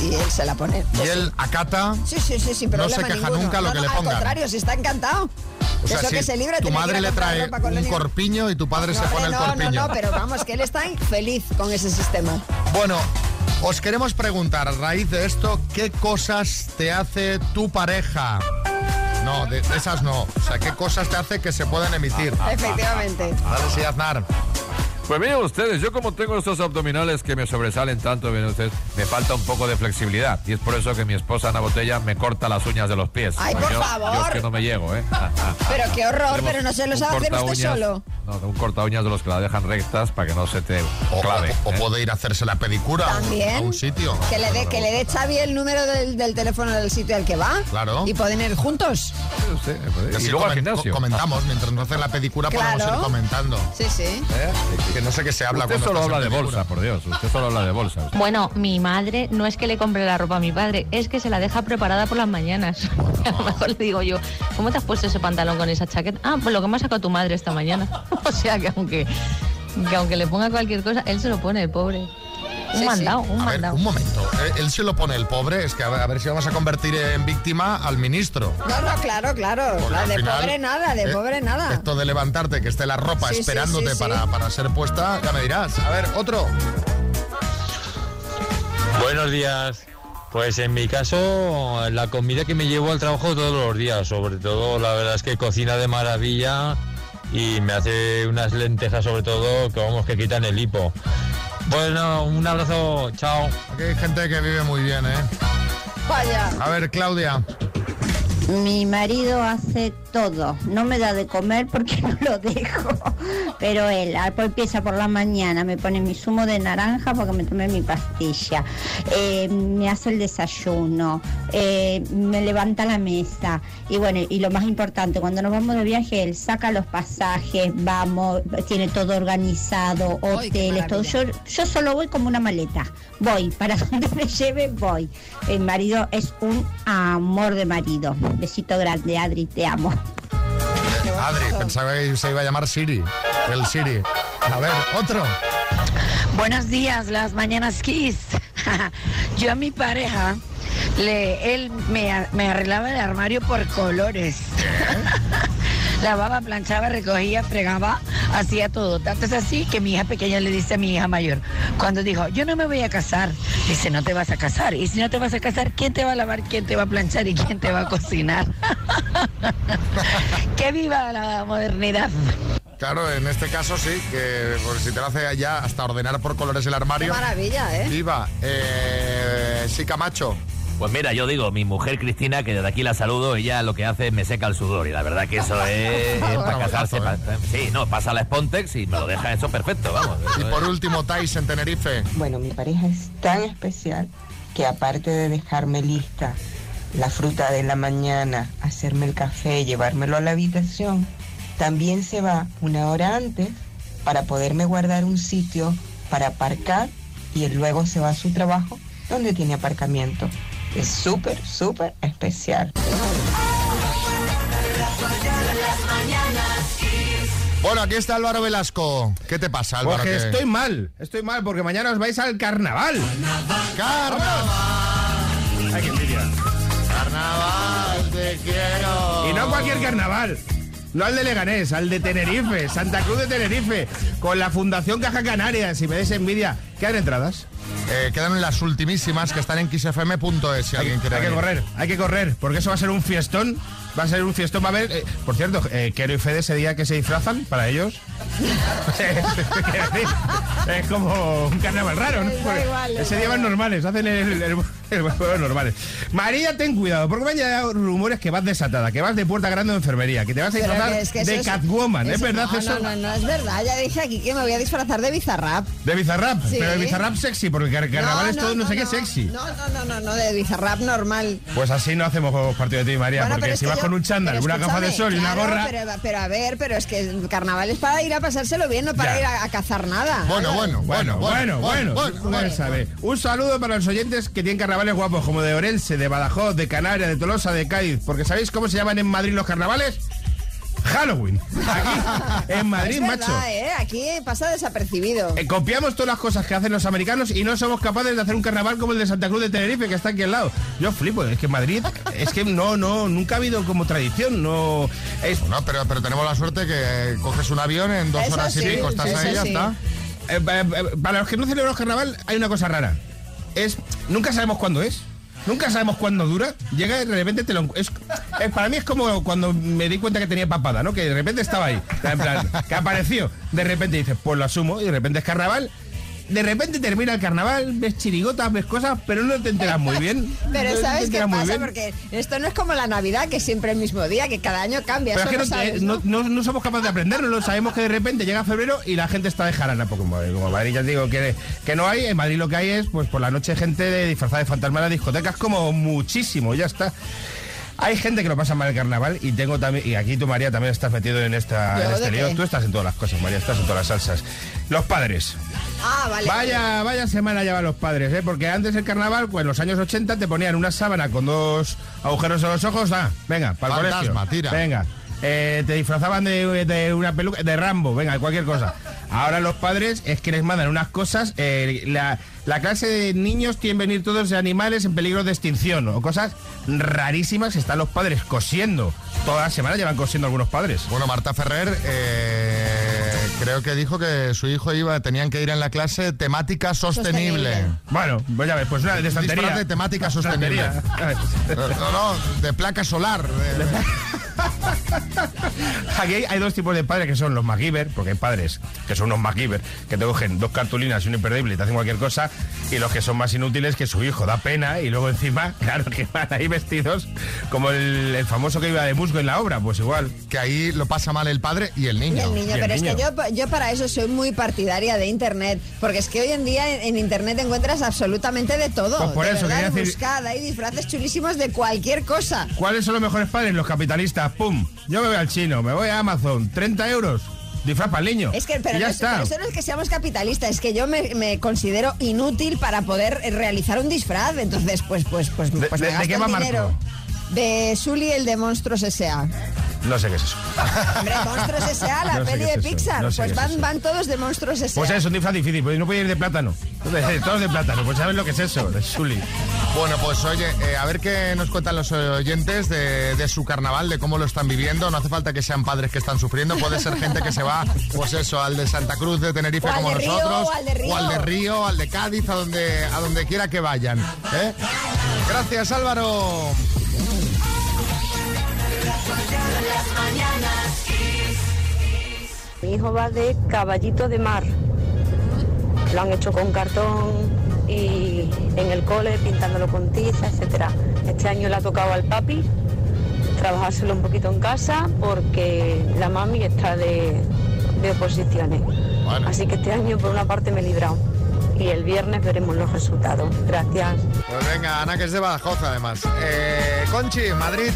y él se la pone.
Y él acata.
Sí, sí, sí, sin
No se queja
ninguno.
nunca lo
No,
que
no,
le
Al
pongan.
contrario, si está encantado.
O sea,
Eso
si
que se libre,
tu madre le trae un corpiño y tu padre se pone el corpiño.
no, no, pero vamos, que él está feliz con ese sistema.
Bueno, os queremos preguntar a raíz de esto, ¿qué cosas te hace tu pareja? No, de, de esas no. O sea, ¿qué cosas te hace que se pueden emitir?
Efectivamente.
Dale, sí, Aznar.
Pues miren ustedes, yo como tengo estos abdominales que me sobresalen tanto, miren ustedes, me falta un poco de flexibilidad. Y es por eso que mi esposa Ana Botella me corta las uñas de los pies.
Ay,
Pues
por
yo,
favor.
Yo es que no me llego, ¿eh? Ah, ah, ah.
Pero qué horror,
Tenemos
pero no se lo
un
sabe hacer usted
uñas-
solo.
No, un corta uñas de los que la dejan rectas para que no se te
O,
clave.
o- o
¿eh?
puede ir a hacerse la pedicura
También.
a un sitio.
Que le dé que le dé Xavi el número del, del teléfono del sitio al que va.
Claro.
Y pueden ir juntos.
Que
Y
así
luego al gimnasio.
co- comentamos, mientras nos hacen la pedicura podemos
Claro.
ir comentando.
Sí, sí.
¿Eh? Que no sé qué se habla
Usted
cuando
solo habla de bolsa, por Dios. Usted solo habla de bolsa.
Bueno, mi madre no es que le compre la ropa a mi padre, es que se la deja preparada por las mañanas. A lo mejor le digo yo, ¿cómo te has puesto ese pantalón con esa chaqueta? Ah, pues lo que me ha sacado tu madre esta mañana. o sea que aunque, que aunque le ponga cualquier cosa, él se lo pone, el pobre. Un
Sí,
mandado,
sí.
un
A ver, un momento. Eh, Él se lo pone el pobre. Es que a ver, a ver si vamos a convertir en víctima al ministro.
No, no, claro, claro.
Porque
de
final,
pobre nada, de
eh,
pobre nada.
Esto de levantarte, que esté la ropa
Sí,
esperándote
sí, sí.
Para, para ser puesta, ya me dirás. A ver, otro.
Buenos días. Pues en mi caso, la comida que me llevo al trabajo todos los días, sobre todo la verdad es que cocina de maravilla y me hace unas lentejas sobre todo que vamos que quitan el hipo. Bueno, un abrazo, chao.
Aquí hay gente que vive muy bien, ¿eh?
Vaya.
A ver, Claudia.
Mi marido hace todo. No me da de comer porque no lo dejo.
pero él ah, pues empieza por la mañana, me pone mi zumo de naranja porque me tomé mi pastilla, eh, me hace el desayuno, eh, me levanta la mesa y bueno, y lo más importante, cuando nos vamos de viaje, él saca los pasajes, vamos, tiene todo organizado, hoteles, todo. Yo, yo solo voy como una maleta, voy, para donde me lleve, voy. El marido es un amor de marido. Besito grande, Adri, te amo.
Pensaba que se iba a llamar Siri. El Siri. A ver, otro.
Buenos días, las mañanas Kiss. Yo a mi pareja, le, él me, me arreglaba el armario por colores. Lavaba, planchaba, recogía, fregaba, hacía todo. Tanto es así que mi hija pequeña le dice a mi hija mayor, cuando dijo, yo no me voy a casar, dice, no te vas a casar. Y si no te vas a casar, ¿quién te va a lavar, quién te va a planchar y quién te va a cocinar? que viva la modernidad.
Claro, en este caso sí, que por si te lo hace allá hasta ordenar por colores el armario.
Qué maravilla, ¿eh?
Viva. Eh, sí, Camacho.
Pues mira, yo digo, mi mujer Cristina, que desde aquí la saludo, ella lo que hace es me seca el sudor y la verdad que eso es, es para casarse. pa- sí, no, pasa la Spontex y me lo deja eso perfecto, vamos.
Y por último, Tais en Tenerife.
Bueno, mi pareja es tan especial que aparte de dejarme lista la fruta de la mañana, hacerme el café, llevármelo a la habitación, también se va una hora antes para poderme guardar un sitio para aparcar y él luego se va a su trabajo donde tiene aparcamiento. Es súper, súper especial.
Bueno, aquí está Álvaro Velasco. ¿Qué te pasa, Álvaro?
Porque
¿Qué-
estoy mal, estoy mal, porque mañana os vais al carnaval.
¡Carnaval!
¡Ay, qué envidia!
¡Carnaval, te quiero!
Y no cualquier carnaval. No al de Leganés, al de Tenerife, Santa Cruz de Tenerife, con la Fundación Caja Canarias. Si me des envidia, ¿quedan entradas?
Eh, quedan las ultimísimas que están en xfm.es si alguien quiere
Hay que correr, hay que correr, porque eso va a ser un fiestón. Va a ser un fiestón, va a haber. eh, por cierto, eh, Quero y Fede ese día que se disfrazan para ellos. Es como un carnaval raro, ¿no? Porque
igual,
ese día van normales, hacen el, el, el- el juego normales. María, ten cuidado, porque me han llegado rumores que vas desatada, que vas de puerta grande de enfermería, que te vas a disfrazar
es que
de
es-
Catwoman. ¿Es
eso-
verdad
no,
eso?
No, no, no, es verdad. Ya dije aquí que me voy a disfrazar de bizarrap.
De Bizarrap,
Sí.
pero de Bizarrap sexy, porque car- carnaval es todo
no,
no, sé
no,
qué sexy.
No, no, no, no, no, de bizarrap normal.
Pues así no hacemos juegos partido de ti, María,
Bueno,
porque si vas
yo-
con un chándal, una gafa de sol y una gorra.
Pero, pero a ver, pero es que el carnaval es para ir a pasárselo bien, no para
Ya.
ir a, a cazar nada.
Bueno, bueno,
Bueno, bueno, bueno, tú no sabes. Un saludo para los oyentes que tienen carnavales guapos como de Orense, de Badajoz, de Canarias, de Tolosa, de Cádiz. Porque ¿sabéis cómo se llaman en Madrid los carnavales? Halloween. Aquí, en Madrid,
es verdad,
macho.
¿eh? Aquí pasa desapercibido.
Eh, copiamos todas las cosas que hacen los americanos y no somos capaces de hacer un carnaval como el de Santa Cruz de Tenerife, que está aquí al lado. Yo flipo, es que Madrid, es que no, no, nunca ha habido como tradición, no. Es...
No, pero, pero tenemos la suerte que coges un avión en dos
Eso
horas y pico, estás ahí ya
sí.
está.
Eh, eh, eh, para los que no celebramos carnaval, hay una cosa rara. Es. Nunca sabemos cuándo es. Nunca sabemos cuándo dura. Llega y de repente te lo. encu- Es, eh, para mí es como cuando me di cuenta que tenía papada, ¿no? Que de repente estaba ahí. Que apareció. De repente dices, pues lo asumo. Y de repente es carnaval. De repente termina el carnaval, ves chirigotas, ves cosas, pero no te enteras muy bien.
Pero
No
¿sabes qué pasa? Porque esto no es como la Navidad, que siempre el mismo día, que cada año cambia.
Pero es que no,
sabes, ¿no?
no- no- no somos capaces de aprenderlo, sabemos que de repente llega febrero y la gente está de jarana, porque como, Madrid ya te digo que, que no hay, en Madrid lo que hay es pues por la noche gente de disfrazada de fantasma en las discotecas como muchísimo, ya está. Hay gente que lo pasa mal el carnaval y tengo también, y aquí tú María también estás metido en, esta,
¿Yo
en este lío, tú estás en todas las cosas, María, estás en todas las salsas. Los padres.
Ah, vale.
Vaya, vaya semana llevan los padres, ¿eh? Porque antes el carnaval, pues en los años 80 te ponían una sábana con dos agujeros en los ojos, ah, venga, para el
Fantasma,
colegio.
tira.
Venga. Eh, te disfrazaban de, de una peluca, de Rambo, venga, de cualquier cosa. Ahora los padres es que les mandan unas cosas, eh, la, la clase de niños tienen venir todos de animales en peligro de extinción o cosas rarísimas. Están los padres cosiendo. Toda la semana llevan cosiendo algunos padres.
Bueno, Marta Ferrer eh, creo que dijo que su hijo iba, tenían que ir en la clase temática sostenible.
Bueno, pues ya ves, pues una de
Disfraz
estantería.
de temática sostenible. No, no, de placa solar. de-
Aquí hay, hay dos tipos de padres que son los MacGyver, porque hay padres que son unos MacGyver, que te cogen dos cartulinas y un imperdible y te hacen cualquier cosa, y los que son más inútiles que su hijo, da pena, y luego encima, claro, que van ahí vestidos como el, el famoso que iba de musgo en la obra, pues igual.
Que ahí lo pasa mal el padre y el
Y
niño.
el niño, pero es que yo, yo para eso soy muy partidaria de Internet, porque es que hoy en día en, en Internet encuentras absolutamente de todo.
Pues por
de
eso
verdad,
decir-
hay disfraces chulísimos de cualquier cosa.
¿Cuáles son los mejores padres? Los capitalistas, ¡pum! Yo me voy al chino, me voy a Amazon, 30 euros, disfraz para el niño.
Es que, pero,
y ya
no
está.
pero eso no es que seamos capitalistas, es que yo me, me considero inútil para poder realizar un disfraz. Entonces, pues, pues, pues,
¿De-
pues
de-
me
de
gasto
qué
el
va Marco?
dinero. De Sully, el de Monstruos S.A.
No sé qué es eso.
Hombre, Monstruos S.A., la
No sé
peli de
es
Pixar.
no sé
pues
es
van, van todos de Monstruos S.A.
Pues es un disfraz difícil, pues no puede ir de plátano. Entonces, Todos de plátano, pues sabes lo que es eso, de Sully.
Bueno, pues oye, eh, a ver qué nos cuentan los oyentes de, de su carnaval, de cómo lo están viviendo. No hace falta que sean padres que están sufriendo, puede ser gente que se va, pues eso, al de Santa Cruz de Tenerife como
de Río,
nosotros,
o al de Río.
o al de Río, al de Cádiz, a donde, a donde quiera que vayan. ¿eh? Gracias, Álvaro.
Mi hijo va de caballito de mar. Lo han hecho con cartón y en el cole pintándolo con tiza, etcétera. Este año le ha tocado al papi trabajárselo un poquito en casa porque la mami está de, de oposiciones. Así que este año por una parte me he librado y el viernes veremos los resultados. Gracias.
Pues venga, Ana, que es de Badajoz, además. Eh, Conchi, Madrid.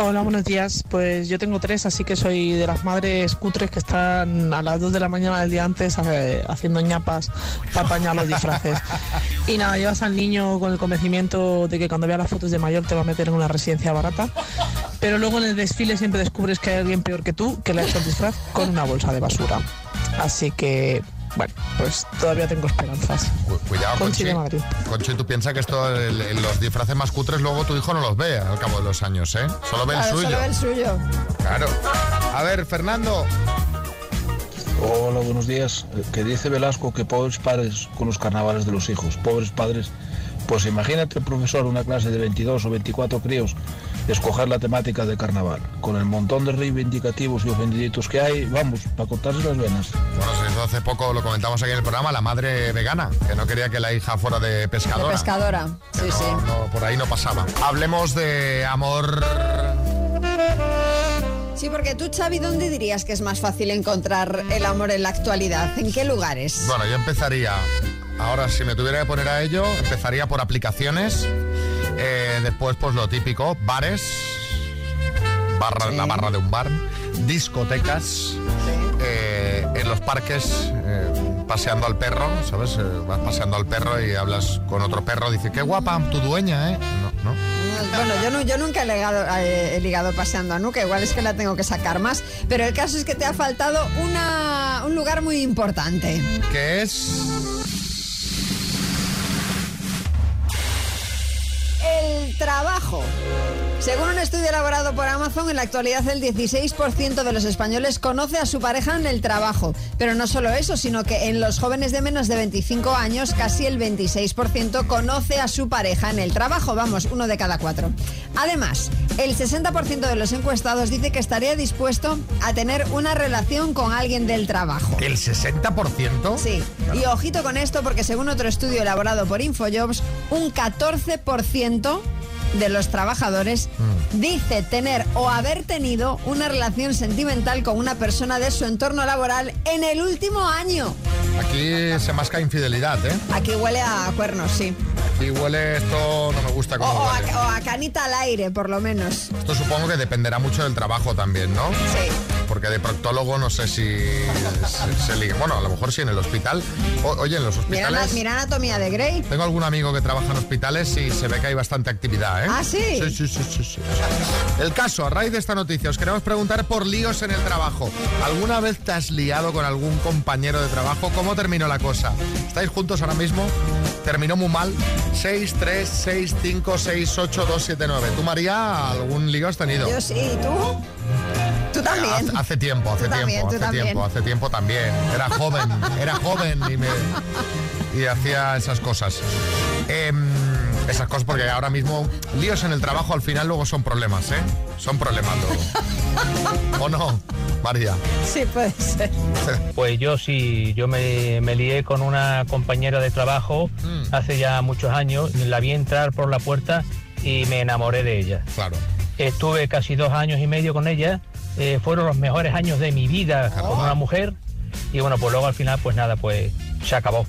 Hola, buenos días. Pues yo tengo tres, así que soy de las madres cutres que están a las 2 de la mañana del día antes eh, haciendo ñapas para apañar los disfraces. Y nada, llevas al niño con el convencimiento de que cuando vea las fotos de mayor te va a meter en una residencia barata. Pero luego en el desfile siempre descubres que hay alguien peor que tú que le ha hecho el disfraz con una bolsa de basura. Así que, bueno, pues todavía tengo esperanzas.
Cuidado,
Conchi
Conchi.
de Madrid.
Conchi, tú piensas que esto, el- el- los disfraces más cutres, luego tu hijo no los ve al cabo de los años, ¿eh? Solo ve el suyo.
solo el suyo.
Claro. A ver, Fernando.
Hola, buenos días. Que dice Velasco que pobres padres con los carnavales de los hijos. Pobres padres. Pues imagínate el profesor, una clase de 22 o 24 críos, escoger la temática de carnaval. Con el montón de reivindicativos y ofendiditos que hay, vamos, para cortarse las venas.
Bueno, se hizo hace poco, lo comentamos aquí en el programa, la madre vegana, que no quería que la hija fuera de
De
pescadora.
pescadora. Sí,
no,
sí.
no, por ahí no pasaba. Hablemos de amor.
Sí, porque tú, Xavi, ¿dónde dirías que es más fácil encontrar el amor en la actualidad? ¿En qué lugares?
Bueno, yo empezaría. Ahora, si me tuviera que poner a ello, empezaría por aplicaciones. Eh, después, pues lo típico, bares. Barra, La barra de un bar. Discotecas. eh, en los parques, eh, paseando al perro, ¿sabes? Vas paseando al perro y hablas con otro perro. Dice, qué guapa tu dueña, ¿eh? No, no.
Bueno, yo, no- yo nunca he ligado, eh, he ligado paseando a Nuca, igual es que la tengo que sacar más, pero el caso es que te ha faltado una, un lugar muy importante.
¿Qué es?
Trabajo. Según un estudio elaborado por Amazon, en la actualidad el 16% de los españoles conoce a su pareja en el trabajo. Pero no solo eso, sino que en los jóvenes de menos de 25 años, casi el 26% conoce a su pareja en el trabajo. Vamos, uno de cada cuatro. Además, el 60% de los encuestados dice que estaría dispuesto a tener una relación con alguien del trabajo.
¿El 60%?
Sí, y ojito con esto porque según otro estudio elaborado por Infojobs, un 14% de los trabajadores dice tener o haber tenido una relación sentimental con una persona de su entorno laboral en el último año.
Aquí se masca infidelidad, ¿eh?
Aquí huele a cuernos, sí.
Aquí huele esto, no me gusta
O,
cómo
o
huele.
a, o a canita al aire, por lo menos.
Esto supongo que dependerá mucho del trabajo también, ¿no?
Sí.
Porque de proctólogo no sé si se, se liga. Bueno, a lo mejor sí en el hospital. O- oye, en los
Mira,
hospitales.
mira Anatomía de Grey.
Tengo algún amigo que trabaja en hospitales y se ve que hay bastante actividad, ¿eh?
¿Ah, sí?
Sí, sí, sí, sí, sí. El caso, a raíz de esta noticia, os queremos preguntar por líos en el trabajo. ¿Alguna vez te has liado con algún compañero de trabajo? ¿Cómo terminó la cosa? ¿Estáis juntos ahora mismo? ¿Terminó muy mal? 6, 3, 6, 5, 6, 8, 2, 7, 9. ¿Tú, María, algún lío has tenido?
Yo sí, ¿y tú? Tú también.
Hace, tiempo, hace
Tú
tiempo,
también,
hace
también.
tiempo, hace tiempo también. Era joven, era joven y, me, y hacía esas cosas. Em, esas cosas, porque ahora mismo líos en el trabajo al final luego son problemas, ¿eh? Son problemas luego. ¿O no, María?
Sí, puede ser.
Pues yo sí, yo me, me lié con una compañera de trabajo
Mm.
hace ya muchos años, la vi entrar por la puerta y me enamoré de ella.
Claro.
Estuve casi dos años y medio con ella, eh, fueron los mejores años de mi vida con una mujer y bueno, pues luego al final pues nada, pues se acabó.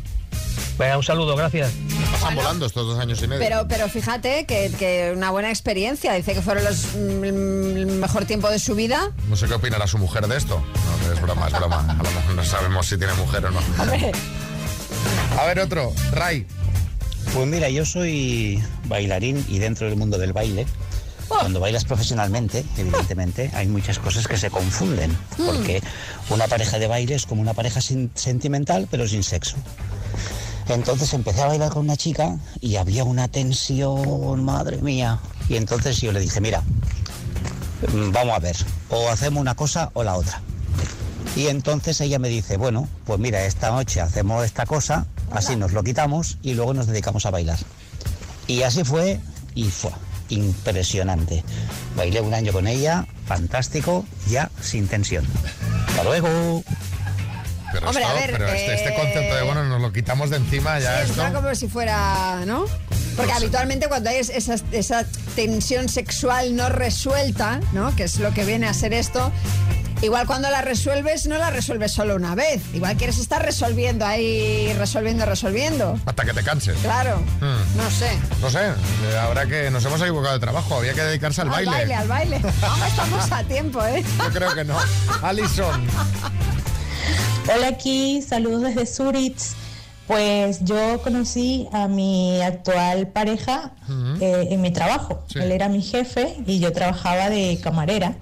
Venga, un saludo, gracias.
Pasan volando estos dos años y medio.
Pero, pero fíjate que, que una buena experiencia. Dice que fueron los mm, el mejor tiempo de su vida.
No sé qué opinará su mujer de esto. No, es broma, es broma. A lo mejor no sabemos si tiene mujer o no. A ver, otro. Ray.
Pues mira, yo soy bailarín y dentro del mundo del baile, cuando bailas profesionalmente, evidentemente, hay muchas cosas que se confunden, porque una pareja de baile es como una pareja sin- sentimental, pero sin sexo. Entonces empecé a bailar con una chica y había una tensión, madre mía. Y entonces yo le dije, mira, mm, vamos a ver, o hacemos una cosa o la otra. Y entonces ella me dice, bueno, pues mira, esta noche hacemos esta cosa, así nos lo quitamos y luego nos dedicamos a bailar. Y así fue y fue impresionante. Bailé un año con ella, fantástico, ya sin tensión. Hasta luego.
Pero,
Hombre,
esto-
a ver,
pero este, este
eh,
concepto de, bueno, nos lo quitamos de encima ya
sí,
esto.
está como si fuera, ¿no? Porque habitualmente cuando hay es- esa, esa tensión sexual no resuelta, ¿no? Que es lo que viene a ser esto. Igual cuando la resuelves, no la resuelves solo una vez. Igual quieres estar resolviendo ahí, resolviendo, resolviendo.
Hasta que te canses.
Claro.
Hmm.
No sé.
No sé, eh, ahora que nos hemos equivocado de trabajo, había que dedicarse al,
Al baile, al baile. Aún estamos a tiempo, ¿eh?
Yo creo que no. Alison.
Hola aquí, saludos desde Zurich. Pues yo conocí a mi actual pareja eh, en mi trabajo. Él era mi jefe y yo trabajaba de camarera.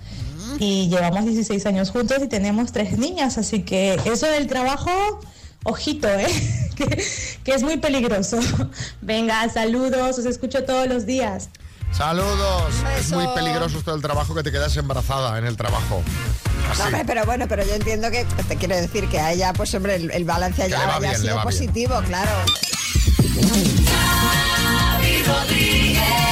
Y llevamos 16 años juntos y tenemos tres niñas, así que eso del trabajo, ojito, ¿eh? que, que es muy peligroso. Venga, saludos, os escucho todos los días.
Saludos. Es muy peligroso esto del trabajo que te quedas embarazada en el trabajo.
No,
Así.
hombre, pero bueno, pero yo entiendo que te quiero decir que a ella, pues hombre, el, el balance
Que va
haya
bien,
sido
bien.
positivo, claro.
Rodríguez.